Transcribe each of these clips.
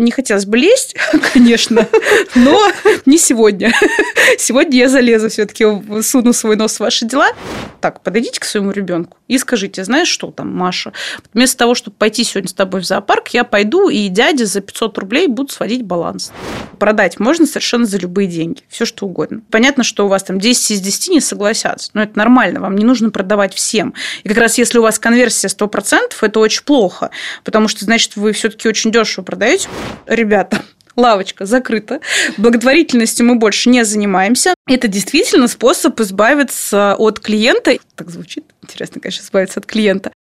Не хотелось бы лезть, конечно, но не сегодня. Сегодня я залезу все-таки, суну свой нос в ваши дела. Так, подойдите к своему ребенку и скажите, знаешь что там, Маша, вместо того, чтобы пойти сегодня с тобой в зоопарк, я пойду и дяде за 500 рублей буду сводить баланс. Продать можно совершенно за любые деньги, все что угодно. Понятно, что у вас там 10 из 10 не согласятся, но это нормально, вам не нужно продавать всем. И как раз если у вас конверсия 100%, это очень плохо, потому что, значит, вы все-таки очень дешево продаете ребята, лавочка закрыта, благотворительностью мы больше не занимаемся. Это действительно способ избавиться от клиента. Так звучит интересно, конечно, избавиться от клиента.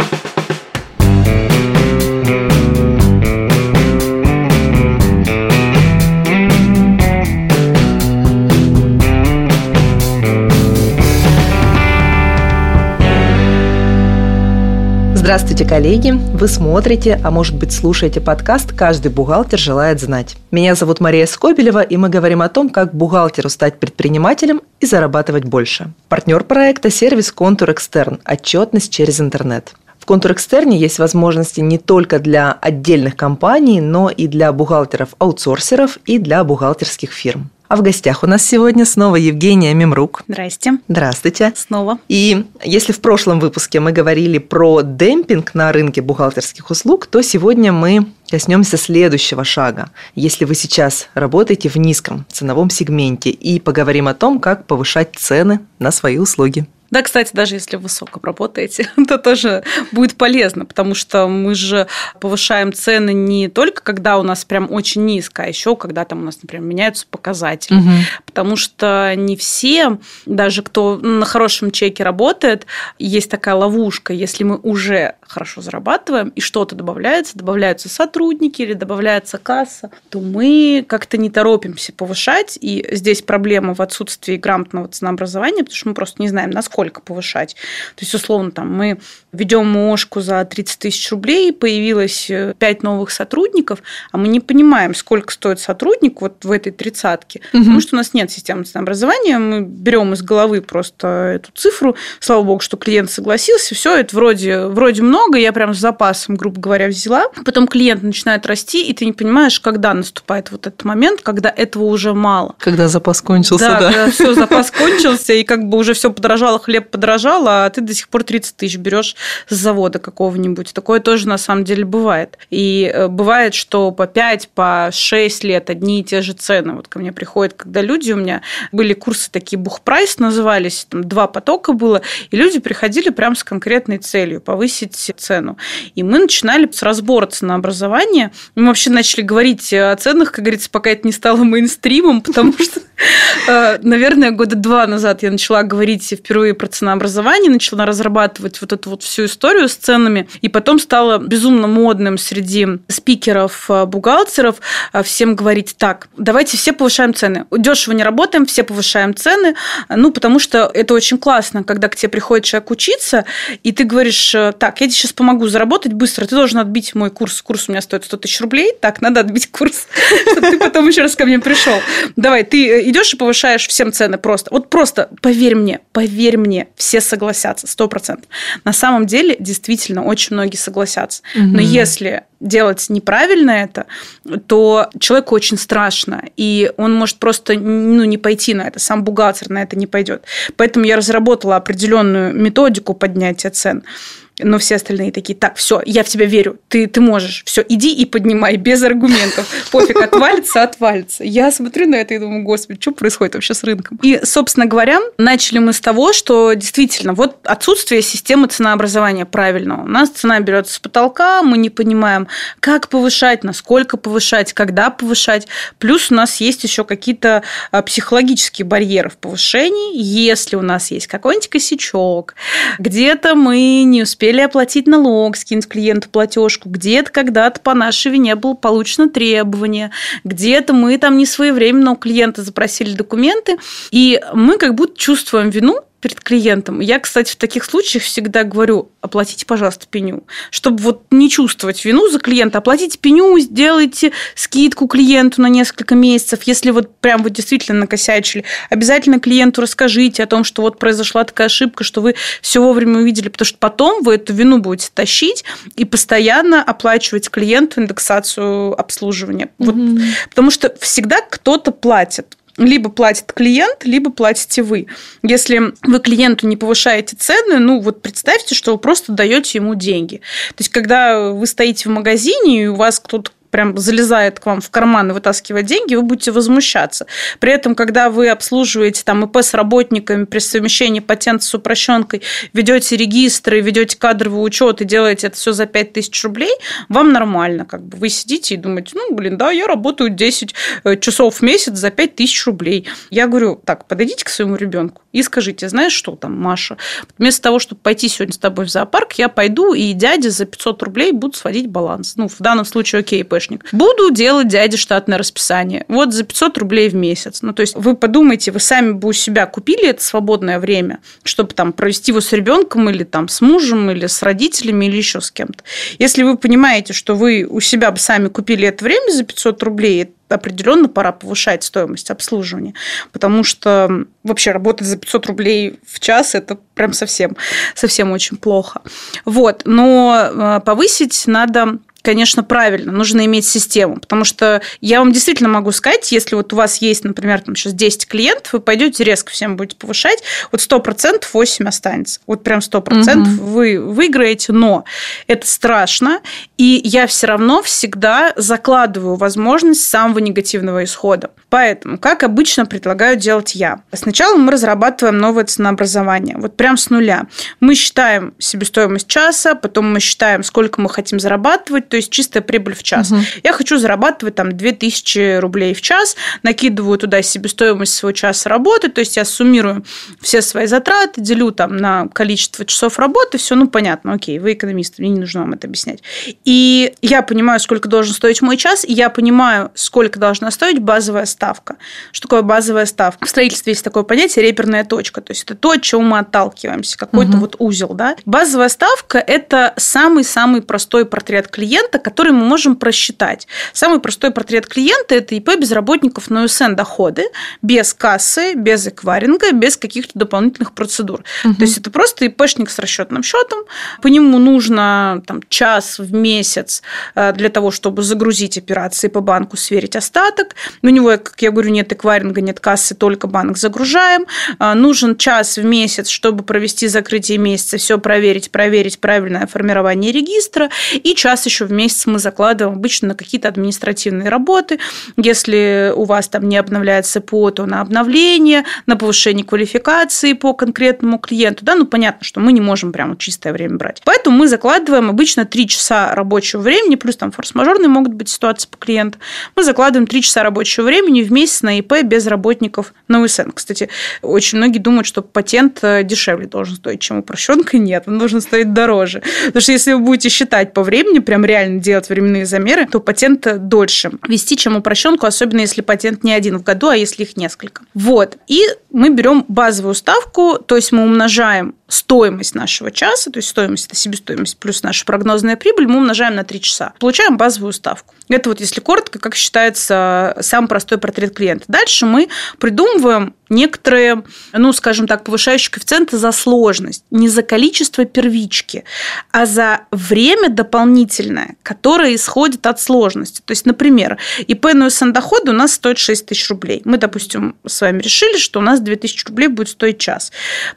Здравствуйте, коллеги! Вы смотрите, а может быть слушаете подкаст «Каждый бухгалтер желает знать». Меня зовут Мария Скобелева, и мы говорим о том, как бухгалтеру стать предпринимателем и зарабатывать больше. Партнер проекта – сервис «Контур Экстерн» – отчетность через интернет. В «Контур Экстерне» есть возможности не только для отдельных компаний, но и для бухгалтеров-аутсорсеров и для бухгалтерских фирм. А в гостях у нас сегодня снова Евгения Мемрук. Здрасте. Здравствуйте. Снова. И если в прошлом выпуске мы говорили про демпинг на рынке бухгалтерских услуг, то сегодня мы коснемся следующего шага. Если вы сейчас работаете в низком ценовом сегменте и поговорим о том, как повышать цены на свои услуги. Да, кстати, даже если высоко работаете, то тоже будет полезно, потому что мы же повышаем цены не только когда у нас прям очень низко, а еще когда там у нас, например, меняются показатели. Угу. Потому что не все, даже кто на хорошем чеке работает, есть такая ловушка, если мы уже хорошо зарабатываем и что-то добавляется, добавляются сотрудники или добавляется касса, то мы как-то не торопимся повышать. И здесь проблема в отсутствии грамотного ценообразования, потому что мы просто не знаем, насколько сколько повышать. То есть, условно, там мы ведем МОшку за 30 тысяч рублей, появилось 5 э, новых сотрудников, а мы не понимаем, сколько стоит сотрудник вот в этой тридцатке, угу. потому что у нас нет системы ценообразования, мы берем из головы просто эту цифру, слава богу, что клиент согласился, все это вроде, вроде много, я прям с запасом, грубо говоря, взяла, потом клиент начинает расти, и ты не понимаешь, когда наступает вот этот момент, когда этого уже мало. Когда запас кончился, да. Да, когда все, запас кончился, и как бы уже все подорожало, хлеб подорожал, а ты до сих пор 30 тысяч берешь с завода какого-нибудь. Такое тоже на самом деле бывает. И э, бывает, что по 5, по 6 лет одни и те же цены. Вот ко мне приходят, когда люди, у меня были курсы такие бухпрайс назывались, там два потока было, и люди приходили прям с конкретной целью повысить цену. И мы начинали с разбора ценообразования. Мы вообще начали говорить о ценах, как говорится, пока это не стало мейнстримом, потому что, наверное, года два назад я начала говорить впервые про ценообразование, начала разрабатывать вот эту вот всю историю с ценами, и потом стало безумно модным среди спикеров, э, бухгалтеров э, всем говорить так, давайте все повышаем цены. Дешево не работаем, все повышаем цены, ну, потому что это очень классно, когда к тебе приходит человек учиться, и ты говоришь, э, так, я тебе сейчас помогу заработать быстро, ты должен отбить мой курс, курс у меня стоит 100 тысяч рублей, так, надо отбить курс, чтобы ты потом еще раз ко мне пришел. Давай, ты идешь и повышаешь всем цены просто. Вот просто поверь мне, поверь мне, все согласятся, сто процентов. На самом деле, действительно, очень многие согласятся. Угу. Но если делать неправильно это, то человеку очень страшно, и он может просто ну, не пойти на это, сам бухгалтер на это не пойдет. Поэтому я разработала определенную методику поднятия цен но все остальные такие, так, все, я в тебя верю, ты, ты можешь, все, иди и поднимай, без аргументов. Пофиг, отвалится, отвалится. Я смотрю на это и думаю, господи, что происходит вообще с рынком? И, собственно говоря, начали мы с того, что действительно, вот отсутствие системы ценообразования правильного. У нас цена берется с потолка, мы не понимаем, как повышать, насколько повышать, когда повышать. Плюс у нас есть еще какие-то а, психологические барьеры в повышении. Если у нас есть какой-нибудь косячок, где-то мы не успели успели оплатить налог, скинуть клиенту платежку, где-то когда-то по нашей вине было получено требование, где-то мы там не своевременно у клиента запросили документы, и мы как будто чувствуем вину перед клиентом. Я, кстати, в таких случаях всегда говорю, оплатите, пожалуйста, пеню. Чтобы вот не чувствовать вину за клиента, оплатите пеню, сделайте скидку клиенту на несколько месяцев. Если вот прям вы действительно накосячили, обязательно клиенту расскажите о том, что вот произошла такая ошибка, что вы все вовремя увидели, потому что потом вы эту вину будете тащить и постоянно оплачивать клиенту индексацию обслуживания. Mm-hmm. Вот, потому что всегда кто-то платит либо платит клиент, либо платите вы. Если вы клиенту не повышаете цены, ну вот представьте, что вы просто даете ему деньги. То есть, когда вы стоите в магазине, и у вас кто-то прям залезает к вам в карман и вытаскивает деньги, вы будете возмущаться. При этом, когда вы обслуживаете там ИП с работниками при совмещении патента с упрощенкой, ведете регистры, ведете кадровый учет и делаете это все за 5000 рублей, вам нормально. Как бы вы сидите и думаете, ну, блин, да, я работаю 10 э, часов в месяц за 5000 рублей. Я говорю, так, подойдите к своему ребенку и скажите, знаешь что там, Маша, вместо того, чтобы пойти сегодня с тобой в зоопарк, я пойду и дяде за 500 рублей буду сводить баланс. Ну, в данном случае, окей, ИПшник. Буду делать дяде штатное расписание. Вот за 500 рублей в месяц. Ну, то есть вы подумайте, вы сами бы у себя купили это свободное время, чтобы там провести его с ребенком или там с мужем, или с родителями, или еще с кем-то. Если вы понимаете, что вы у себя бы сами купили это время за 500 рублей, определенно пора повышать стоимость обслуживания, потому что вообще работать за 500 рублей в час – это прям совсем, совсем очень плохо. Вот. Но э, повысить надо конечно, правильно, нужно иметь систему, потому что я вам действительно могу сказать, если вот у вас есть, например, там сейчас 10 клиентов, вы пойдете резко всем будете повышать, вот 100% 8 останется. Вот прям 100% угу. вы выиграете, но это страшно, и я все равно всегда закладываю возможность самого негативного исхода. Поэтому, как обычно предлагаю делать я. Сначала мы разрабатываем новое ценообразование, вот прям с нуля. Мы считаем себестоимость часа, потом мы считаем, сколько мы хотим зарабатывать, то есть чистая прибыль в час. Угу. Я хочу зарабатывать там 2000 рублей в час, накидываю туда себестоимость своего часа работы, то есть я суммирую все свои затраты, делю там на количество часов работы, все, ну, понятно, окей, вы экономист, мне не нужно вам это объяснять. И я понимаю, сколько должен стоить мой час, и я понимаю, сколько должна стоить базовая ставка. Что такое базовая ставка? В строительстве есть такое понятие реперная точка, то есть это то, от чего мы отталкиваемся, какой-то угу. вот узел, да. Базовая ставка – это самый-самый простой портрет клиента, который мы можем просчитать. Самый простой портрет клиента – это ИП без работников на УСН доходы, без кассы, без эквайринга, без каких-то дополнительных процедур. Угу. То есть это просто ИПшник с расчетным счетом. По нему нужно там, час в месяц э, для того, чтобы загрузить операции по банку, сверить остаток. У него, как я говорю, нет эквайринга, нет кассы, только банк загружаем. Э, нужен час в месяц, чтобы провести закрытие месяца, все проверить, проверить правильное формирование регистра, и час еще в месяц мы закладываем обычно на какие-то административные работы. Если у вас там не обновляется ПО, то на обновление, на повышение квалификации по конкретному клиенту. Да, ну понятно, что мы не можем прямо чистое время брать. Поэтому мы закладываем обычно 3 часа рабочего времени, плюс там форс-мажорные могут быть ситуации по клиенту. Мы закладываем 3 часа рабочего времени в месяц на ИП без работников на УСН. Кстати, очень многие думают, что патент э, дешевле должен стоить, чем упрощенка. Нет, он должен стоить дороже. Потому что если вы будете считать по времени, прям реально делать временные замеры, то патент дольше вести, чем упрощенку, особенно если патент не один в году, а если их несколько. Вот. И мы берем базовую ставку, то есть мы умножаем стоимость нашего часа, то есть стоимость – это себестоимость плюс наша прогнозная прибыль, мы умножаем на 3 часа. Получаем базовую ставку. Это вот, если коротко, как считается самый простой портрет клиента. Дальше мы придумываем некоторые, ну, скажем так, повышающие коэффициенты за сложность. Не за количество первички, а за время дополнительное, которое исходит от сложности. То есть, например, ИП на УСН доходы у нас стоит 6 тысяч рублей. Мы, допустим, с вами решили, что у нас 2000 рублей будет стоить час.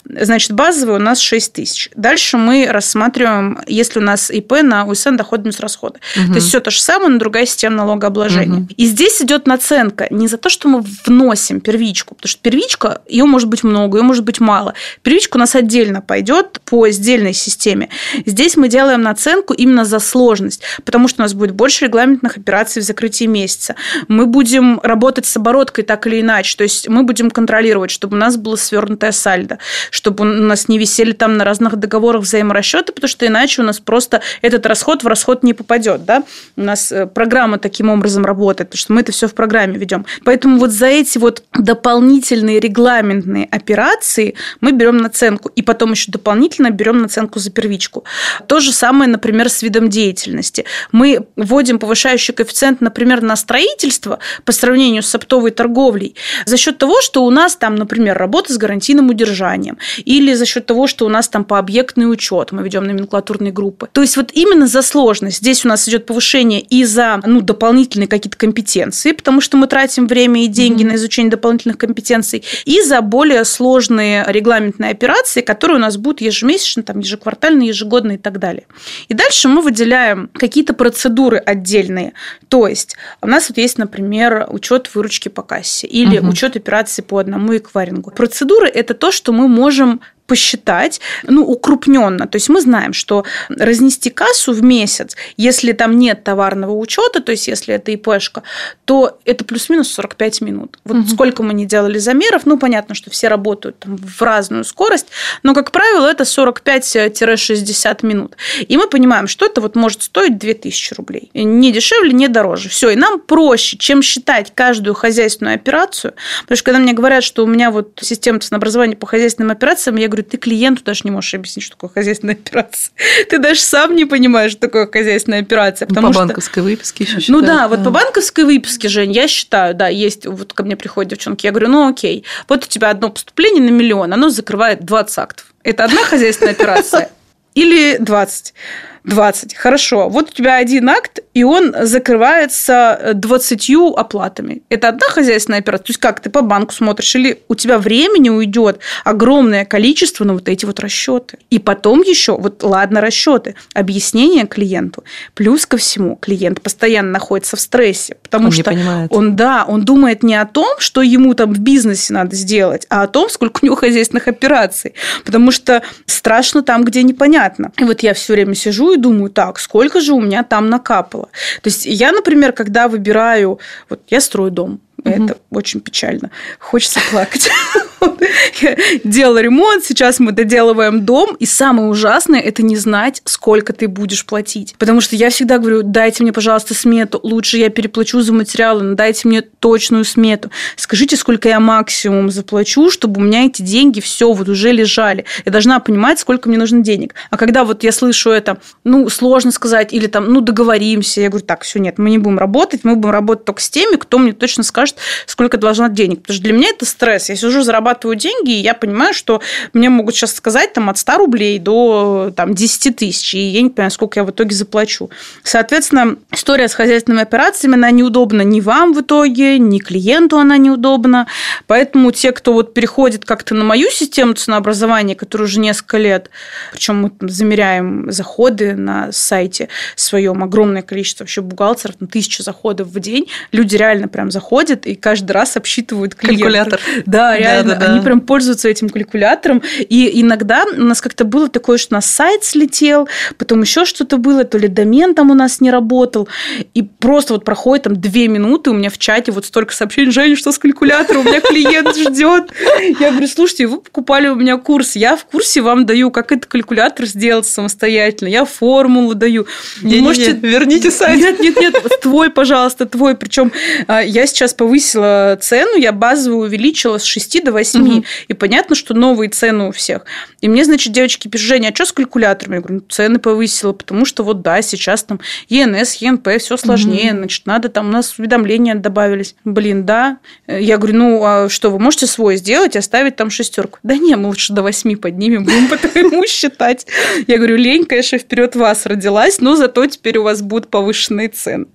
Значит, базовый у нас 6 тысяч. Дальше мы рассматриваем, если у нас ИП на УСН доходы минус расходы. Угу. То есть все то же самое, но другая система налогообложения. Угу. И здесь идет наценка не за то, что мы вносим первичку, потому что первичка, ее может быть много, ее может быть мало. Первичка у нас отдельно пойдет по сдельной системе. Здесь мы делаем наценку именно за сложность, потому что у нас будет больше регламентных операций в закрытии месяца. Мы будем работать с обороткой так или иначе, то есть мы будем контролировать, чтобы у нас было свернутое сальдо, чтобы у нас не висели там на разных договорах взаиморасчета, потому что иначе у нас просто этот расход в расход не попадет. Да? У нас э, программа таким образом работает, потому что мы это все в программе ведем. Поэтому вот за эти вот дополнительные дополнительные регламентные операции мы берем наценку, и потом еще дополнительно берем наценку за первичку. То же самое, например, с видом деятельности. Мы вводим повышающий коэффициент, например, на строительство по сравнению с оптовой торговлей за счет того, что у нас там, например, работа с гарантийным удержанием, или за счет того, что у нас там по объектный учет мы ведем номенклатурные группы. То есть вот именно за сложность здесь у нас идет повышение и за ну, дополнительные какие-то компетенции, потому что мы тратим время и деньги mm-hmm. на изучение дополнительных компетенций, и за более сложные регламентные операции, которые у нас будут ежемесячно, там, ежеквартально, ежегодно и так далее. И дальше мы выделяем какие-то процедуры отдельные. То есть у нас вот есть, например, учет выручки по кассе или угу. учет операций по одному эквайрингу. Процедуры – это то, что мы можем посчитать, ну, укрупненно. То есть мы знаем, что разнести кассу в месяц, если там нет товарного учета, то есть если это ИПшка, то это плюс-минус 45 минут. Вот угу. сколько мы не делали замеров, ну, понятно, что все работают там в разную скорость, но, как правило, это 45-60 минут. И мы понимаем, что это вот может стоить 2000 рублей. Не дешевле, не дороже. Все, и нам проще, чем считать каждую хозяйственную операцию, потому что когда мне говорят, что у меня вот система ценообразования по хозяйственным операциям, я говорю, ты клиенту даже не можешь объяснить, что такое хозяйственная операция. Ты даже сам не понимаешь, что такое хозяйственная операция. Потому по что... банковской выписке еще считают. Ну да, вот по банковской выписке, Жень, я считаю, да, есть, вот ко мне приходят девчонки, я говорю, ну окей, вот у тебя одно поступление на миллион, оно закрывает 20 актов. Это одна хозяйственная операция или 20? 20. Хорошо. Вот у тебя один акт, и он закрывается 20 оплатами. Это одна хозяйственная операция. То есть как ты по банку смотришь, или у тебя времени уйдет огромное количество на вот эти вот расчеты. И потом еще, вот ладно, расчеты, объяснение клиенту. Плюс ко всему, клиент постоянно находится в стрессе, потому он что понимает. он, да, он думает не о том, что ему там в бизнесе надо сделать, а о том, сколько у него хозяйственных операций. Потому что страшно там, где непонятно. И вот я все время сижу и думаю, так, сколько же у меня там накапало. То есть я, например, когда выбираю, вот я строю дом, Угу. Это очень печально. Хочется плакать. Делала ремонт, сейчас мы доделываем дом, и самое ужасное – это не знать, сколько ты будешь платить. Потому что я всегда говорю, дайте мне, пожалуйста, смету, лучше я переплачу за материалы, но дайте мне точную смету. Скажите, сколько я максимум заплачу, чтобы у меня эти деньги все вот уже лежали. Я должна понимать, сколько мне нужно денег. А когда вот я слышу это, ну, сложно сказать, или там, ну, договоримся, я говорю, так, все, нет, мы не будем работать, мы будем работать только с теми, кто мне точно скажет, сколько должна денег. Потому что для меня это стресс. Я сижу, зарабатываю деньги, и я понимаю, что мне могут сейчас сказать там, от 100 рублей до там, 10 тысяч, и я не понимаю, сколько я в итоге заплачу. Соответственно, история с хозяйственными операциями, она неудобна ни вам в итоге, ни клиенту она неудобна. Поэтому те, кто вот переходит как-то на мою систему ценообразования, которая уже несколько лет, причем мы там замеряем заходы на сайте своем, огромное количество вообще бухгалтеров, на тысячу заходов в день, люди реально прям заходят, и каждый раз обсчитывают клиентов. Калькулятор. Да, реально. Да, да, да. Они прям пользуются этим калькулятором. И иногда у нас как-то было такое, что у нас сайт слетел, потом еще что-то было, то ли домен там у нас не работал. И просто вот проходит там две минуты, у меня в чате вот столько сообщений, Женя, что с калькулятором? У меня клиент ждет. Я говорю, слушайте, вы покупали у меня курс, я в курсе вам даю, как этот калькулятор сделать самостоятельно, я формулу даю. Не, можете... не, верните сайт. Нет, нет, нет, твой, пожалуйста, твой. Причем а, я сейчас повысила цену, я базовую увеличила с 6 до 8. Угу. И понятно, что новые цены у всех. И мне, значит, девочки пишут, Женя, а что с калькуляторами? Я говорю, ну, цены повысила, потому что вот да, сейчас там ЕНС, ЕНП, все сложнее, угу. значит, надо там, у нас уведомления добавились. Блин, да. Я говорю, ну, а что, вы можете свой сделать, оставить там шестерку? Да не, мы лучше до 8 поднимем, будем по твоему считать. Я говорю, лень, конечно, вперед вас родилась, но зато теперь у вас будут повышенные цены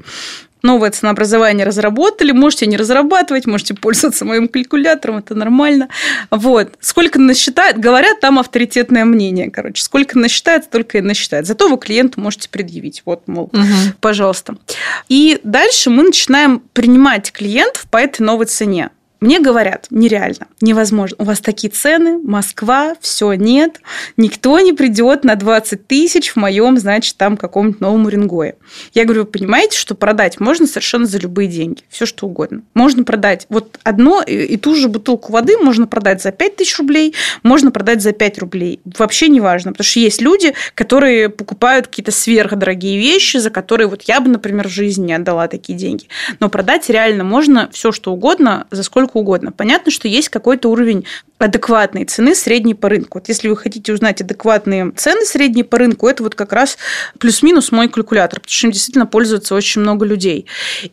новое ценообразование разработали, можете не разрабатывать, можете пользоваться моим калькулятором, это нормально. Вот. Сколько насчитает, говорят, там авторитетное мнение, короче. Сколько насчитает, столько и насчитает. Зато вы клиенту можете предъявить. Вот, мол, угу. пожалуйста. И дальше мы начинаем принимать клиентов по этой новой цене. Мне говорят, нереально, невозможно. У вас такие цены, Москва, все нет. Никто не придет на 20 тысяч в моем, значит, там каком-нибудь новом Уренгое. Я говорю, вы понимаете, что продать можно совершенно за любые деньги, все что угодно. Можно продать вот одно и ту же бутылку воды можно продать за 5 тысяч рублей, можно продать за 5 рублей. Вообще не важно, потому что есть люди, которые покупают какие-то сверхдорогие вещи, за которые вот я бы, например, в жизни не отдала такие деньги. Но продать реально можно все что угодно, за сколько сколько угодно. Понятно, что есть какой-то уровень адекватной цены средней по рынку. Вот если вы хотите узнать адекватные цены средней по рынку, это вот как раз плюс-минус мой калькулятор, потому что им действительно пользуется очень много людей.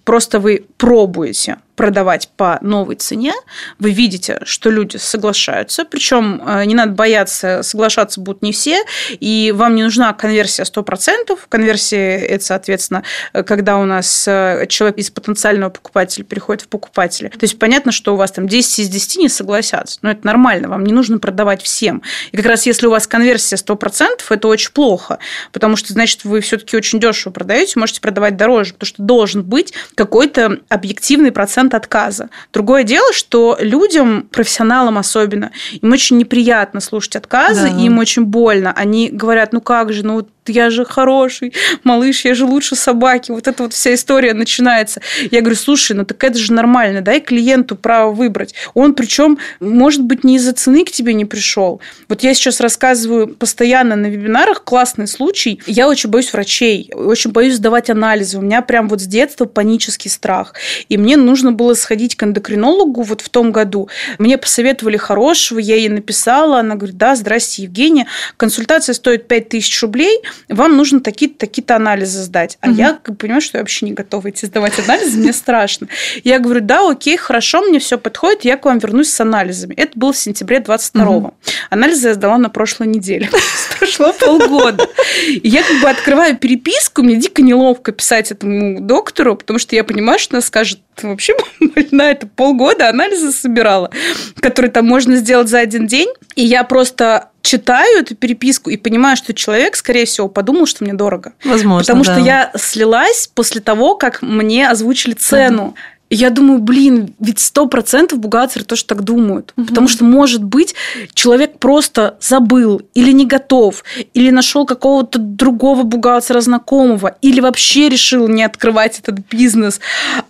Просто вы пробуете продавать по новой цене, вы видите, что люди соглашаются, причем э, не надо бояться, соглашаться будут не все, и вам не нужна конверсия 100%. Конверсия – это, соответственно, когда у нас э, человек из потенциального покупателя переходит в покупателя. То есть понятно, что у вас там 10 из 10 не согласятся, но это нормально, вам не нужно продавать всем. И как раз если у вас конверсия 100%, это очень плохо, потому что, значит, вы все-таки очень дешево продаете, можете продавать дороже, потому что должен быть какой-то объективный процент отказа. Другое дело, что людям, профессионалам особенно, им очень неприятно слушать отказы, да. им очень больно. Они говорят, ну как же, ну я же хороший малыш, я же лучше собаки. Вот эта вот вся история начинается. Я говорю, слушай, ну так это же нормально, дай клиенту право выбрать. Он причем, может быть, не из-за цены к тебе не пришел. Вот я сейчас рассказываю постоянно на вебинарах классный случай. Я очень боюсь врачей, очень боюсь сдавать анализы. У меня прям вот с детства панический страх. И мне нужно было сходить к эндокринологу вот в том году. Мне посоветовали хорошего, я ей написала, она говорит, да, здрасте, Евгения, консультация стоит 5000 рублей, вам нужно такие-то такие анализы сдать. А угу. я понимаю, что я вообще не готова идти сдавать анализы, мне страшно. Я говорю, да, окей, хорошо, мне все подходит, я к вам вернусь с анализами. Это было в сентябре 22-го. Угу. Анализы я сдала на прошлой неделе. Прошло полгода. И я как бы открываю переписку, мне дико неловко писать этому доктору, потому что я понимаю, что она скажет, ты вообще больна, это полгода анализы собирала, которые там можно сделать за один день. И я просто читаю эту переписку и понимаю, что человек, скорее всего, подумал, что мне дорого. Возможно, Потому да. что я слилась после того, как мне озвучили цену. И я думаю, блин, ведь сто процентов бухгалтеры тоже так думают. Угу. Потому что, может быть, человек просто забыл или не готов, или нашел какого-то другого бухгалтера знакомого, или вообще решил не открывать этот бизнес.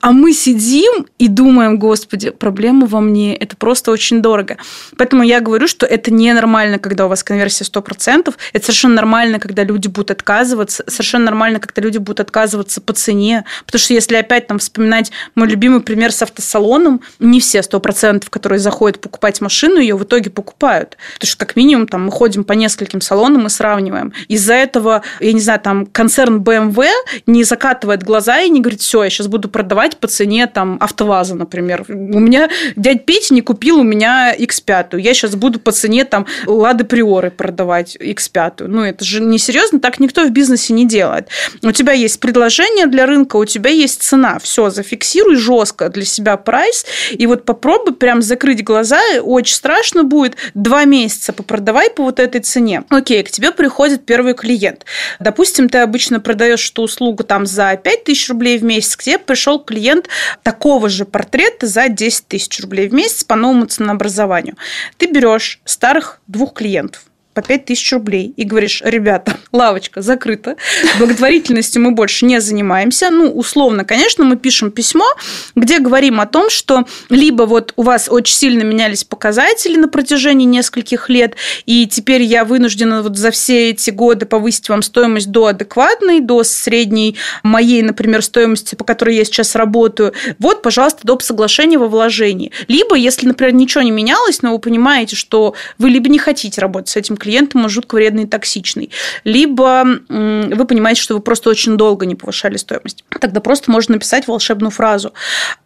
А мы сидим и думаем, господи, проблема во мне, это просто очень дорого. Поэтому я говорю, что это ненормально, когда у вас конверсия сто процентов. Это совершенно нормально, когда люди будут отказываться. Совершенно нормально, когда люди будут отказываться по цене. Потому что если опять там вспоминать мой любимый любимый пример с автосалоном. Не все сто процентов, которые заходят покупать машину, ее в итоге покупают. Потому что как минимум там мы ходим по нескольким салонам и сравниваем. Из-за этого, я не знаю, там концерн BMW не закатывает глаза и не говорит, все, я сейчас буду продавать по цене там автоваза, например. У меня дядь Петя не купил у меня X5. Я сейчас буду по цене там Лады Приоры продавать X5. Ну, это же не серьезно, так никто в бизнесе не делает. У тебя есть предложение для рынка, у тебя есть цена. Все, зафиксируй жестко жестко для себя прайс, и вот попробуй прям закрыть глаза, очень страшно будет, два месяца попродавай по вот этой цене. Окей, к тебе приходит первый клиент. Допустим, ты обычно продаешь эту услугу там за 5 тысяч рублей в месяц, к тебе пришел клиент такого же портрета за 10 тысяч рублей в месяц по новому ценообразованию. Ты берешь старых двух клиентов, по 5 тысяч рублей и говоришь, ребята, лавочка закрыта, благотворительностью мы больше не занимаемся. Ну, условно, конечно, мы пишем письмо, где говорим о том, что либо вот у вас очень сильно менялись показатели на протяжении нескольких лет, и теперь я вынуждена вот за все эти годы повысить вам стоимость до адекватной, до средней моей, например, стоимости, по которой я сейчас работаю. Вот, пожалуйста, доп. соглашение во вложении. Либо, если, например, ничего не менялось, но вы понимаете, что вы либо не хотите работать с этим клиентом, он жутко вредный и токсичный. Либо вы понимаете, что вы просто очень долго не повышали стоимость. Тогда просто можно написать волшебную фразу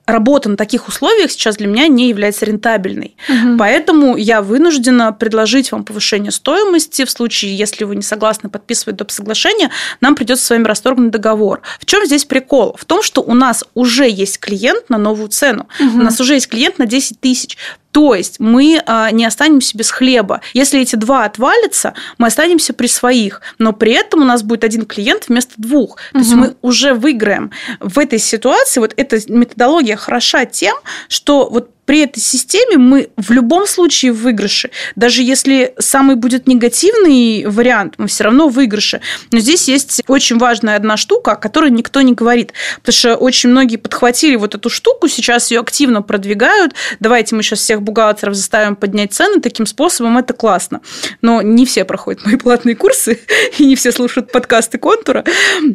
работа на таких условиях сейчас для меня не является рентабельной. Угу. Поэтому я вынуждена предложить вам повышение стоимости. В случае, если вы не согласны подписывать доп. соглашение, нам придется с вами расторгнуть договор. В чем здесь прикол? В том, что у нас уже есть клиент на новую цену. Угу. У нас уже есть клиент на 10 тысяч. То есть мы а, не останемся без хлеба. Если эти два отвалятся, мы останемся при своих, но при этом у нас будет один клиент вместо двух. То угу. есть мы уже выиграем. В этой ситуации вот эта методология хороша тем, что вот при этой системе мы в любом случае в выигрыше. Даже если самый будет негативный вариант, мы все равно в выигрыше. Но здесь есть очень важная одна штука, о которой никто не говорит. Потому что очень многие подхватили вот эту штуку, сейчас ее активно продвигают. Давайте мы сейчас всех бухгалтеров заставим поднять цены. Таким способом это классно. Но не все проходят мои платные курсы, и не все слушают подкасты контура,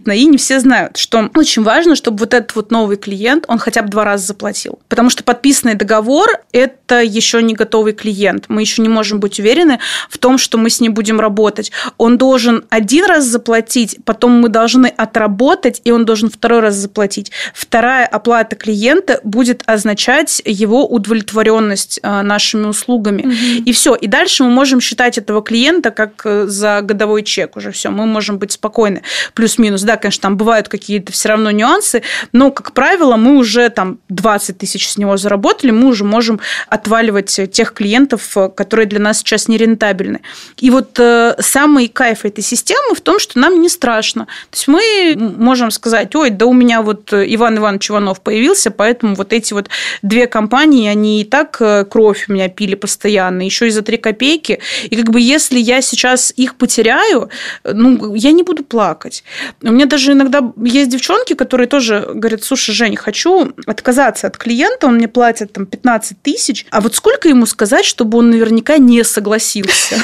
и не все знают, что очень важно, чтобы вот этот вот новый клиент, он хотя бы два раза заплатил. Потому что подписанный договор договор – это еще не готовый клиент. Мы еще не можем быть уверены в том, что мы с ним будем работать. Он должен один раз заплатить, потом мы должны отработать, и он должен второй раз заплатить. Вторая оплата клиента будет означать его удовлетворенность э, нашими услугами. Угу. И все. И дальше мы можем считать этого клиента как э, за годовой чек уже все. Мы можем быть спокойны. Плюс-минус. Да, конечно, там бывают какие-то все равно нюансы, но, как правило, мы уже там 20 тысяч с него заработали, мы уже можем отваливать тех клиентов, э, которые для нас сейчас нерентабельны. И вот э, самый кайф этой системы в том, что нам не страшно. То есть мы можем сказать, ой, да у меня вот Иван Иванович Иванов появился, поэтому вот эти вот две компании, они и так э, кровь у меня пили постоянно, еще и за три копейки. И как бы если я сейчас их потеряю, ну, я не буду плакать. У меня даже иногда есть девчонки, которые тоже говорят, слушай, Жень, хочу отказаться от клиента, он мне платит там 15 тысяч, а вот сколько ему сказать, чтобы он наверняка не согласился?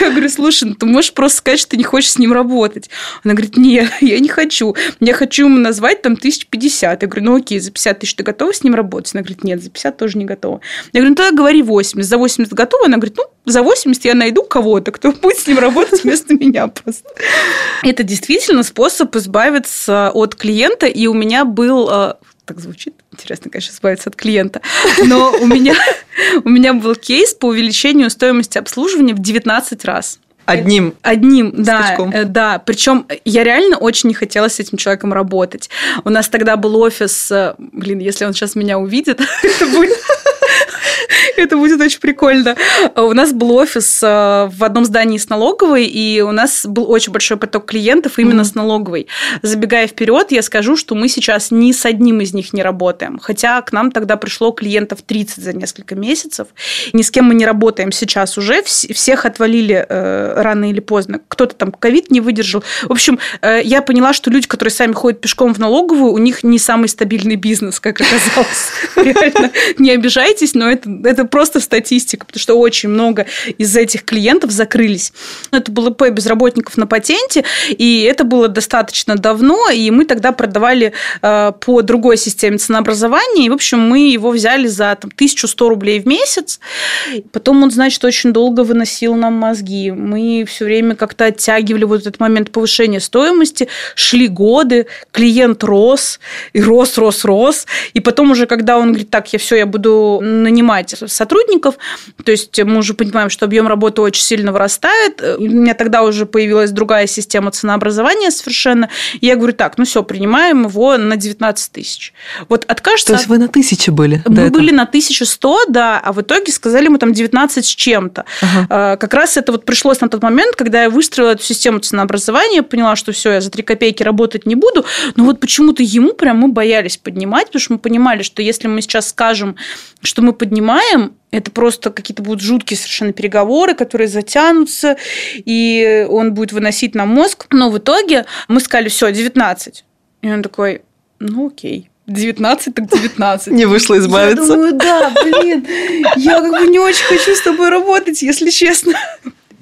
Я говорю, слушай, ну ты можешь просто сказать, что ты не хочешь с ним работать. Она говорит, нет, я не хочу. Я хочу ему назвать там 1050. Я говорю, ну окей, за 50 тысяч ты готова с ним работать? Она говорит, нет, за 50 тоже не готова. Я говорю, ну тогда говори 80. За 80 готова? Она говорит, ну за 80 я найду кого-то, кто будет с ним работать вместо меня просто. Это действительно способ избавиться от клиента, и у меня был э, так звучит. Интересно, конечно, избавиться от клиента. Но у меня, у меня был кейс по увеличению стоимости обслуживания в 19 раз. Одним. Одним, да. Скачком. Э, да. Причем я реально очень не хотела с этим человеком работать. У нас тогда был офис, э, блин, если он сейчас меня увидит, это будет это будет очень прикольно. У нас был офис э, в одном здании с налоговой, и у нас был очень большой поток клиентов именно mm-hmm. с налоговой. Забегая вперед, я скажу, что мы сейчас ни с одним из них не работаем. Хотя к нам тогда пришло клиентов 30 за несколько месяцев. Ни с кем мы не работаем сейчас уже. Всех отвалили э, рано или поздно. Кто-то там ковид не выдержал. В общем, э, я поняла, что люди, которые сами ходят пешком в налоговую, у них не самый стабильный бизнес, как оказалось. Реально, не обижайтесь, но это, это просто статистика, потому что очень много из этих клиентов закрылись. Это было ИП безработников на патенте, и это было достаточно давно, и мы тогда продавали э, по другой системе ценообразования, и, в общем, мы его взяли за там, 1100 рублей в месяц. Потом он, значит, очень долго выносил нам мозги. Мы все время как-то оттягивали вот этот момент повышения стоимости, шли годы, клиент рос, и рос, рос, рос, и потом уже, когда он говорит, так, я все, я буду нанимать сотрудников, то есть мы уже понимаем, что объем работы очень сильно вырастает. У меня тогда уже появилась другая система ценообразования совершенно. И я говорю, так, ну все, принимаем его на 19 тысяч. Вот откажется... То есть вы на тысяче были? Мы были на 1100, да, а в итоге сказали мы там 19 с чем-то. Ага. Как раз это вот пришлось на тот момент, когда я выстроила эту систему ценообразования, поняла, что все, я за 3 копейки работать не буду, но вот почему-то ему прям мы боялись поднимать, потому что мы понимали, что если мы сейчас скажем, что мы поднимаем, это просто какие-то будут жуткие совершенно переговоры, которые затянутся, и он будет выносить на мозг. Но в итоге мы сказали, все, 19. И он такой, ну окей. 19, так 19. Не вышло избавиться. Я думаю, да, блин, я как бы не очень хочу с тобой работать, если честно.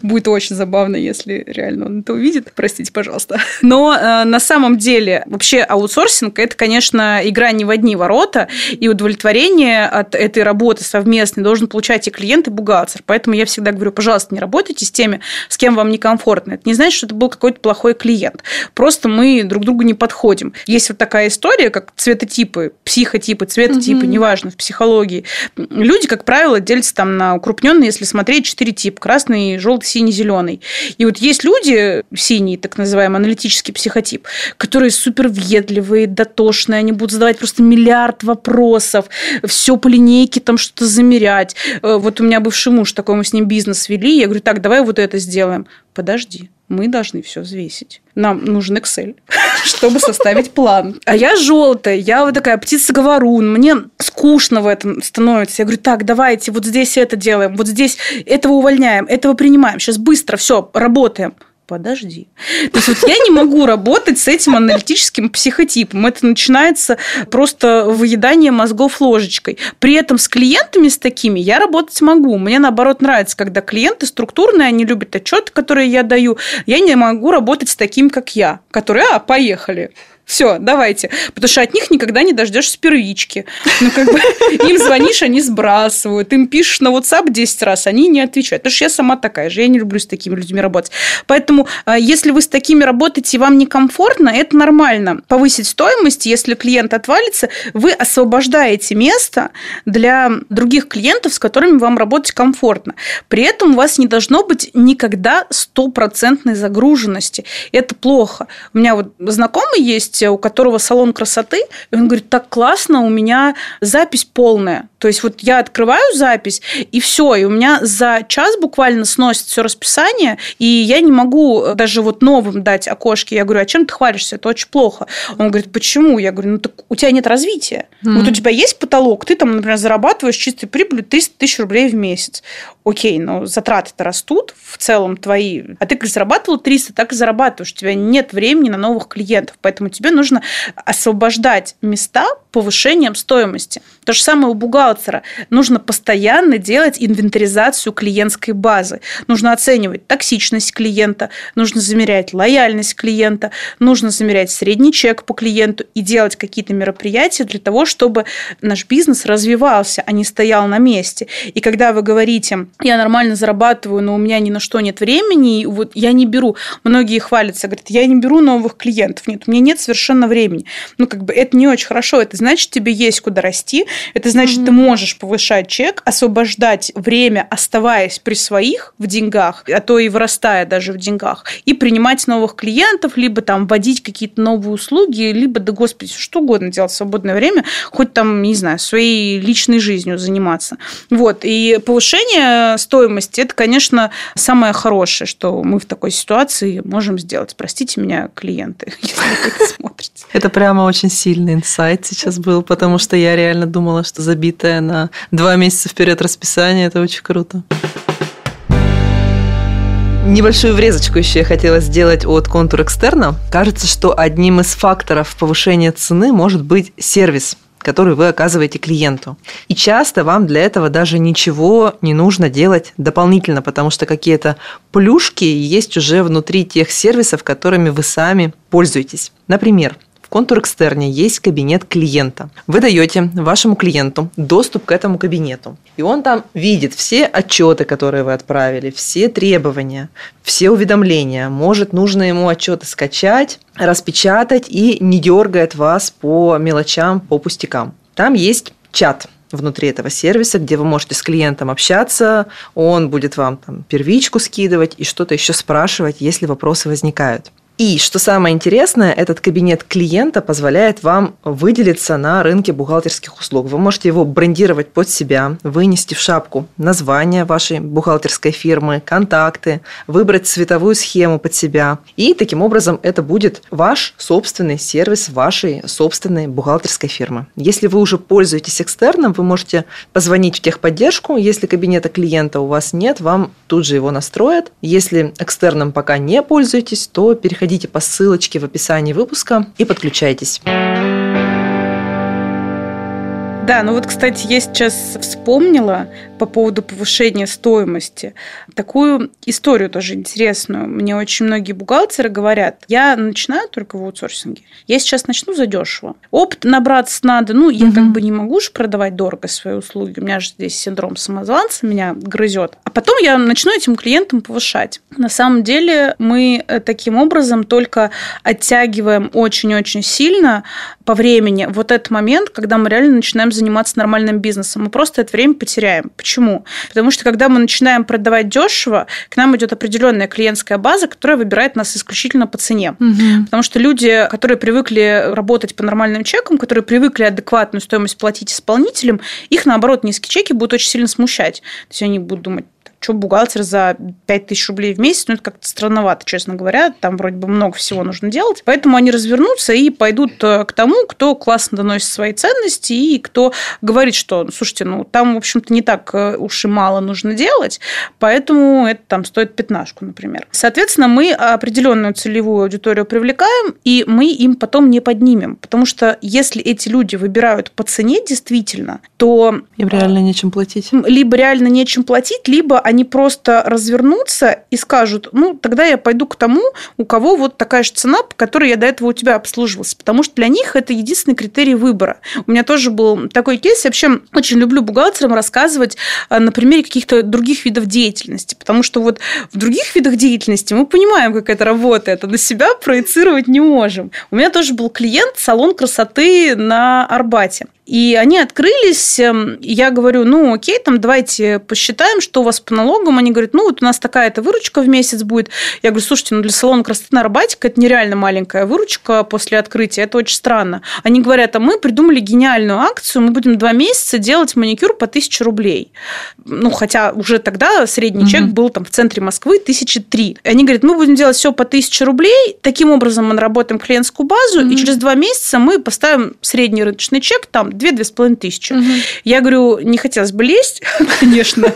Будет очень забавно, если реально он это увидит. Простите, пожалуйста. Но э, на самом деле вообще аутсорсинг – это, конечно, игра не в одни ворота, и удовлетворение от этой работы совместной должен получать и клиент, и бухгалтер. Поэтому я всегда говорю, пожалуйста, не работайте с теми, с кем вам некомфортно. Это не значит, что это был какой-то плохой клиент. Просто мы друг другу не подходим. Есть вот такая история, как цветотипы, психотипы, цветотипы, угу. неважно, в психологии. Люди, как правило, делятся там на укрупненные, если смотреть, четыре типа. Красный, желтый, синий-зеленый. И вот есть люди, синий, так называемый аналитический психотип, которые супер въедливые, дотошные, они будут задавать просто миллиард вопросов, все по линейке там что-то замерять. Э, вот у меня бывший муж, такой мы с ним бизнес вели, я говорю, так, давай вот это сделаем. Подожди, мы должны все взвесить. Нам нужен Excel, чтобы составить план. А я желтая, я вот такая птица-говорун, мне скучно в этом становится. Я говорю, так, давайте вот здесь это делаем, вот здесь этого увольняем, этого принимаем, сейчас быстро, все, работаем подожди. То есть вот я не могу работать с этим аналитическим психотипом. Это начинается просто выедание мозгов ложечкой. При этом с клиентами с такими я работать могу. Мне наоборот нравится, когда клиенты структурные, они любят отчеты, которые я даю. Я не могу работать с таким, как я, которые, а, поехали Все, давайте. Потому что от них никогда не дождешься первички. Ну, как бы им звонишь, они сбрасывают. Им пишешь на WhatsApp 10 раз, они не отвечают. Потому что я сама такая же, я не люблю с такими людьми работать. Поэтому, а, если вы с такими работаете, и вам некомфортно, это нормально. Повысить стоимость, если клиент отвалится, вы освобождаете место для других клиентов, с которыми вам работать комфортно. При этом у вас не должно быть никогда стопроцентной загруженности. Это плохо. У меня вот знакомый есть, у которого салон красоты, и он говорит, так классно, у меня запись полная. То есть вот я открываю запись, и все, и у меня за час буквально сносит все расписание, и я не могу даже вот новым дать окошки. Я говорю, а чем ты хвалишься? Это очень плохо. Он говорит, почему? Я говорю, ну так у тебя нет развития. Mm-hmm. Вот у тебя есть потолок, ты там, например, зарабатываешь чистой прибылью 300 тысяч рублей в месяц. Окей, но затраты-то растут в целом твои. А ты как зарабатывал 300, так и зарабатываешь. У тебя нет времени на новых клиентов. Поэтому тебе нужно освобождать места повышением стоимости. То же самое у бухгалтера. Нужно постоянно делать инвентаризацию клиентской базы. Нужно оценивать токсичность клиента, нужно замерять лояльность клиента, нужно замерять средний чек по клиенту и делать какие-то мероприятия для того, чтобы наш бизнес развивался, а не стоял на месте. И когда вы говорите, я нормально зарабатываю, но у меня ни на что нет времени, вот я не беру. Многие хвалятся, говорят, я не беру новых клиентов. Нет, у меня нет совершенно времени. Ну, как бы это не очень хорошо. Это значит, тебе есть куда расти, это значит, mm-hmm. ты можешь повышать чек, освобождать время, оставаясь при своих в деньгах, а то и вырастая даже в деньгах, и принимать новых клиентов, либо там вводить какие-то новые услуги, либо, да господи, что угодно делать в свободное время, хоть там, не знаю, своей личной жизнью заниматься. Вот. И повышение стоимости – это, конечно, самое хорошее, что мы в такой ситуации можем сделать. Простите меня, клиенты, если вы это смотрите. Это прямо очень сильный инсайт сейчас был, потому что я реально думала, что забитая на два месяца вперед расписание, это очень круто. Небольшую врезочку еще я хотела сделать от контур экстерна. Кажется, что одним из факторов повышения цены может быть сервис который вы оказываете клиенту. И часто вам для этого даже ничего не нужно делать дополнительно, потому что какие-то плюшки есть уже внутри тех сервисов, которыми вы сами пользуетесь. Например, в контур экстерне есть кабинет клиента. Вы даете вашему клиенту доступ к этому кабинету. И он там видит все отчеты, которые вы отправили, все требования, все уведомления. Может, нужно ему отчеты скачать, распечатать и не дергает вас по мелочам, по пустякам. Там есть чат внутри этого сервиса, где вы можете с клиентом общаться, он будет вам там первичку скидывать и что-то еще спрашивать, если вопросы возникают. И, что самое интересное, этот кабинет клиента позволяет вам выделиться на рынке бухгалтерских услуг. Вы можете его брендировать под себя, вынести в шапку название вашей бухгалтерской фирмы, контакты, выбрать цветовую схему под себя. И таким образом это будет ваш собственный сервис вашей собственной бухгалтерской фирмы. Если вы уже пользуетесь экстерном, вы можете позвонить в техподдержку. Если кабинета клиента у вас нет, вам тут же его настроят. Если экстерном пока не пользуетесь, то переходите переходите по ссылочке в описании выпуска и подключайтесь. Да, ну вот, кстати, я сейчас вспомнила по поводу повышения стоимости такую историю тоже интересную. Мне очень многие бухгалтеры говорят, я начинаю только в аутсорсинге, я сейчас начну задешево. Опыт набраться надо, ну, я угу. как бы не могу же продавать дорого свои услуги, у меня же здесь синдром самозванца меня грызет. А потом я начну этим клиентам повышать. На самом деле мы э, таким образом только оттягиваем очень-очень сильно по времени вот этот момент, когда мы реально начинаем заниматься нормальным бизнесом. Мы просто это время потеряем. Почему? Потому что когда мы начинаем продавать дешево, к нам идет определенная клиентская база, которая выбирает нас исключительно по цене. Угу. Потому что люди, которые привыкли работать по нормальным чекам, которые привыкли адекватную стоимость платить исполнителям, их, наоборот, низкие чеки будут очень сильно смущать. То есть они будут думать, что бухгалтер за 5000 рублей в месяц, ну, это как-то странновато, честно говоря. Там вроде бы много всего нужно делать. Поэтому они развернутся и пойдут э, к тому, кто классно доносит свои ценности и кто говорит, что, слушайте, ну, там, в общем-то, не так э, уж и мало нужно делать, поэтому это там стоит пятнашку, например. Соответственно, мы определенную целевую аудиторию привлекаем, и мы им потом не поднимем. Потому что если эти люди выбирают по цене действительно, то... Им реально нечем платить. Либо реально нечем платить, либо они они просто развернутся и скажут, ну, тогда я пойду к тому, у кого вот такая же цена, по которой я до этого у тебя обслуживался. Потому что для них это единственный критерий выбора. У меня тоже был такой кейс. Я вообще очень люблю бухгалтерам рассказывать э, на примере каких-то других видов деятельности. Потому что вот в других видах деятельности мы понимаем, как это работает, а на себя проецировать не можем. У меня тоже был клиент, салон красоты на Арбате. И они открылись, эм, я говорю, ну окей, там давайте посчитаем, что у вас по налогам. Они говорят, ну вот у нас такая-то выручка в месяц будет. Я говорю, слушайте, ну для салона красоты на Арбатика это нереально маленькая выручка после открытия, это очень странно. Они говорят, а мы придумали гениальную акцию, мы будем два месяца делать маникюр по тысяче рублей. Ну, хотя уже тогда средний угу. чек был там в центре Москвы тысячи три. Они говорят, мы будем делать все по тысяче рублей, таким образом мы наработаем клиентскую базу, угу. и через два месяца мы поставим средний рыночный чек там 2-2,5 тысячи. Угу. Я говорю, не хотелось бы лезть, конечно,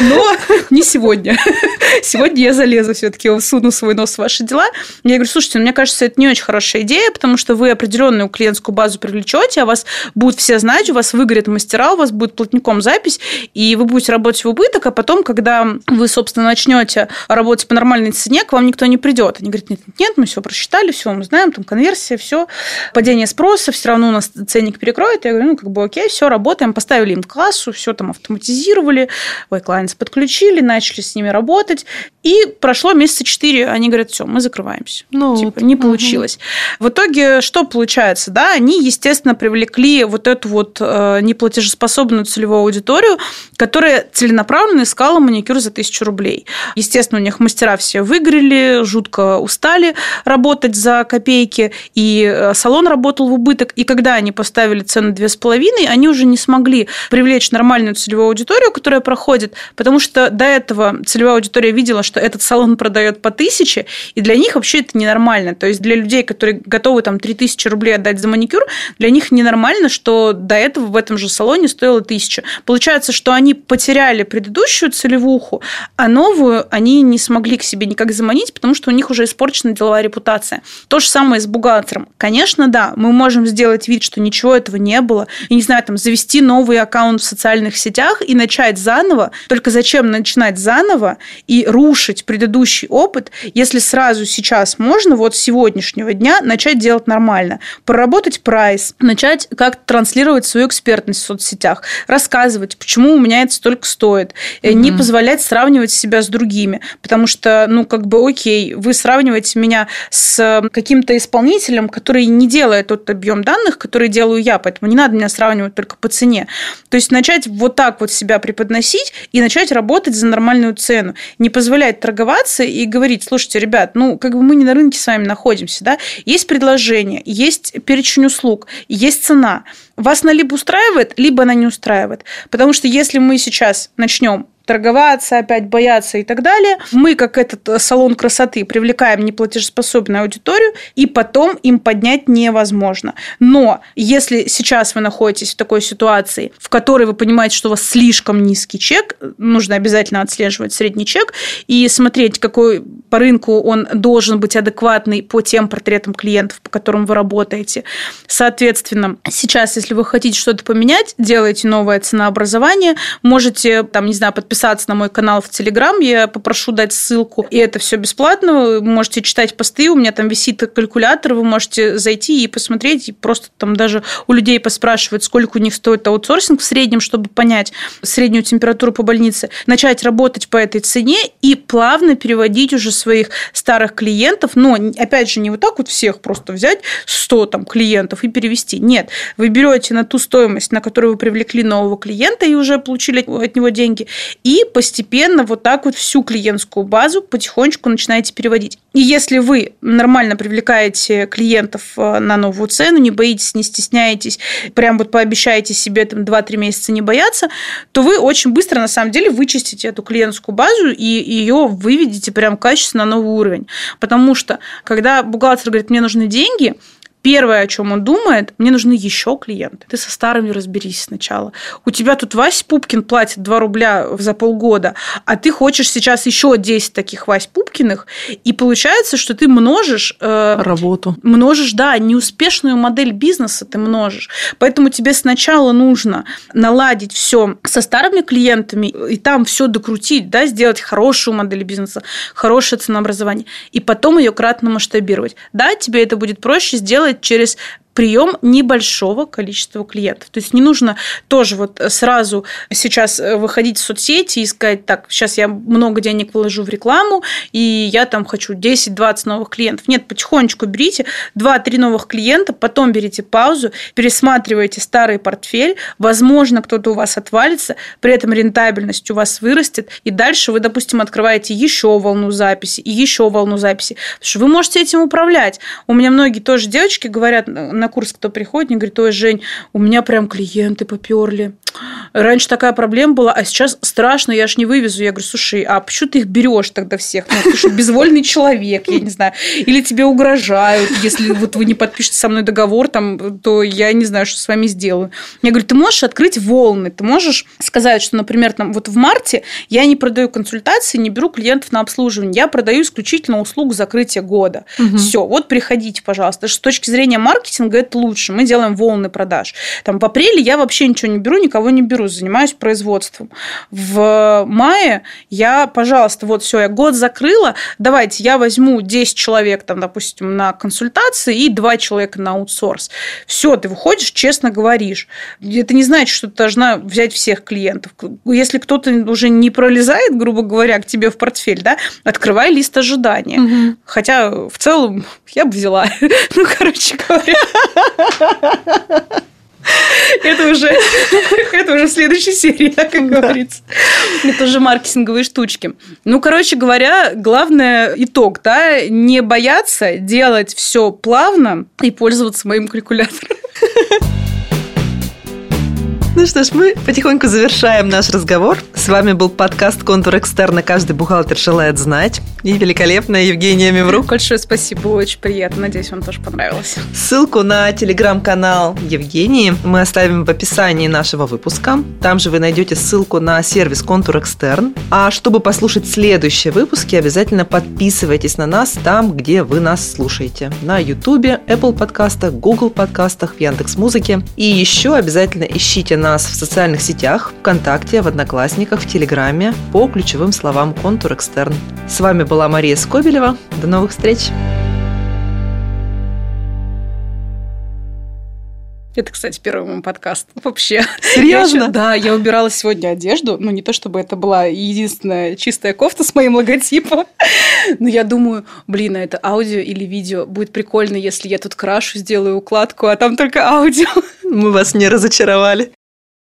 но не сегодня. Сегодня я залезу все-таки, суну свой нос в ваши дела. Я говорю, слушайте, ну, мне кажется, это не очень хорошая идея, потому что вы определенную клиентскую базу привлечете, а вас будут все знать, у вас выгорят мастера, у вас будет платником запись, и вы будете работать в убыток, а потом, когда вы, собственно, начнете работать по нормальной цене, к вам никто не придет. Они говорят, нет, нет, мы все просчитали, все мы знаем, там конверсия, все, падение спроса, все равно у нас ценник перекроет. Я говорю, ну, как бы окей, все, работаем, поставили им кассу, все там автоматизировали, White Lines подключили, начали с ними работать. И прошло месяца четыре, они говорят, все, мы закрываемся. Ну, типа, вот. не получилось. Угу. В итоге что получается? Да, они, естественно, привлекли вот эту вот э, неплатежеспособную целевую аудиторию, которая целенаправленно искала маникюр за тысячу рублей. Естественно, у них мастера все выиграли, жутко устали работать за копейки, и э, салон работал в убыток. И когда они поставили цену две с половиной, они уже не смогли привлечь нормальную целевую аудиторию, которая проходит, потому что до этого целевая аудитория видела, что что этот салон продает по тысяче, и для них вообще это ненормально. То есть для людей, которые готовы там 3000 рублей отдать за маникюр, для них ненормально, что до этого в этом же салоне стоило тысяча. Получается, что они потеряли предыдущую целевуху, а новую они не смогли к себе никак заманить, потому что у них уже испорчена деловая репутация. То же самое с бухгалтером. Конечно, да, мы можем сделать вид, что ничего этого не было, и, не знаю, там, завести новый аккаунт в социальных сетях и начать заново. Только зачем начинать заново и рушить нарушить предыдущий опыт, если сразу сейчас можно, вот с сегодняшнего дня, начать делать нормально, проработать прайс, начать как-то транслировать свою экспертность в соцсетях, рассказывать, почему у меня это столько стоит, mm-hmm. не позволять сравнивать себя с другими, потому что, ну, как бы, окей, вы сравниваете меня с каким-то исполнителем, который не делает тот объем данных, который делаю я, поэтому не надо меня сравнивать только по цене. То есть начать вот так вот себя преподносить и начать работать за нормальную цену, не позволять начать торговаться и говорить, слушайте, ребят, ну, как бы мы не на рынке с вами находимся, да, есть предложение, есть перечень услуг, есть цена. Вас она либо устраивает, либо она не устраивает. Потому что если мы сейчас начнем торговаться, опять бояться и так далее. Мы, как этот э, салон красоты, привлекаем неплатежеспособную аудиторию, и потом им поднять невозможно. Но если сейчас вы находитесь в такой ситуации, в которой вы понимаете, что у вас слишком низкий чек, нужно обязательно отслеживать средний чек и смотреть, какой по рынку он должен быть адекватный по тем портретам клиентов, по которым вы работаете. Соответственно, сейчас, если вы хотите что-то поменять, делаете новое ценообразование, можете, там, не знаю, подписаться подписаться на мой канал в Телеграм, я попрошу дать ссылку. И это все бесплатно, вы можете читать посты, у меня там висит калькулятор, вы можете зайти и посмотреть, и просто там даже у людей поспрашивать, сколько у них стоит аутсорсинг в среднем, чтобы понять среднюю температуру по больнице, начать работать по этой цене и плавно переводить уже своих старых клиентов, но, опять же, не вот так вот всех просто взять 100 там клиентов и перевести. Нет, вы берете на ту стоимость, на которую вы привлекли нового клиента и уже получили от него деньги, и постепенно вот так вот всю клиентскую базу потихонечку начинаете переводить. И если вы нормально привлекаете клиентов э, на новую цену, не боитесь, не стесняетесь, прям вот пообещаете себе там 2-3 месяца не бояться, то вы очень быстро на самом деле вычистите эту клиентскую базу и ее выведете прям качественно на новый уровень. Потому что когда бухгалтер говорит, мне нужны деньги, первое, о чем он думает, мне нужны еще клиенты. Ты со старыми разберись сначала. У тебя тут Вась Пупкин платит 2 рубля за полгода, а ты хочешь сейчас еще 10 таких Вась Пупкиных, и получается, что ты множишь... Э, Работу. Множишь, да, неуспешную модель бизнеса ты множишь. Поэтому тебе сначала нужно наладить все со старыми клиентами, и там все докрутить, да, сделать хорошую модель бизнеса, хорошее ценообразование, и потом ее кратно масштабировать. Да, тебе это будет проще сделать через прием небольшого количества клиентов. То есть не нужно тоже вот сразу сейчас выходить в соцсети и сказать, так, сейчас я много денег вложу в рекламу, и я там хочу 10-20 новых клиентов. Нет, потихонечку берите 2-3 новых клиента, потом берите паузу, пересматривайте старый портфель, возможно, кто-то у вас отвалится, при этом рентабельность у вас вырастет, и дальше вы, допустим, открываете еще волну записи и еще волну записи, потому что вы можете этим управлять. У меня многие тоже девочки говорят, на курс кто приходит, мне говорит, ой, Жень, у меня прям клиенты поперли. Раньше такая проблема была, а сейчас страшно, я ж не вывезу. Я говорю, слушай, а почему ты их берешь тогда всех? Ну, ты что, безвольный человек, я не знаю. Или тебе угрожают, если вот вы не подпишете со мной договор, там, то я не знаю, что с вами сделаю. Я говорю, ты можешь открыть волны, ты можешь сказать, что, например, там, вот в марте я не продаю консультации, не беру клиентов на обслуживание, я продаю исключительно услугу закрытия года. Угу. Все, вот приходите, пожалуйста. С точки зрения маркетинга это лучше. Мы делаем волны продаж. Там в апреле я вообще ничего не беру, никого не беру, занимаюсь производством. В мае я, пожалуйста, вот все, я год закрыла, давайте я возьму 10 человек, там, допустим, на консультации и 2 человека на аутсорс. Все, ты выходишь, честно говоришь. Это не значит, что ты должна взять всех клиентов. Если кто-то уже не пролезает, грубо говоря, к тебе в портфель, да, открывай лист ожидания. Угу. Хотя в целом я бы взяла. Ну, короче говоря. Это уже, это уже следующая серия, как говорится. Это уже маркетинговые штучки. Ну, короче говоря, главный итог, да, не бояться делать все плавно и пользоваться моим калькулятором. Ну что ж, мы потихоньку завершаем наш разговор. С вами был подкаст «Контур экстерна. Каждый бухгалтер желает знать». И великолепная Евгения Миврук. Большое спасибо, очень приятно. Надеюсь, вам тоже понравилось. Ссылку на телеграм-канал Евгении мы оставим в описании нашего выпуска. Там же вы найдете ссылку на сервис «Контур Экстерн». А чтобы послушать следующие выпуски, обязательно подписывайтесь на нас там, где вы нас слушаете. На YouTube, Apple подкастах, Google подкастах, в Яндекс.Музыке. И еще обязательно ищите нас в социальных сетях, ВКонтакте, в Одноклассниках, в Телеграме по ключевым словам «Контур Экстерн». С вами была Мария Скобелева. До новых встреч! Это, кстати, первый мой подкаст. Вообще. Серьезно? Я еще, да, я убирала сегодня одежду. Ну, не то, чтобы это была единственная чистая кофта с моим логотипом. Но я думаю, блин, а это аудио или видео. Будет прикольно, если я тут крашу, сделаю укладку, а там только аудио. Мы вас не разочаровали.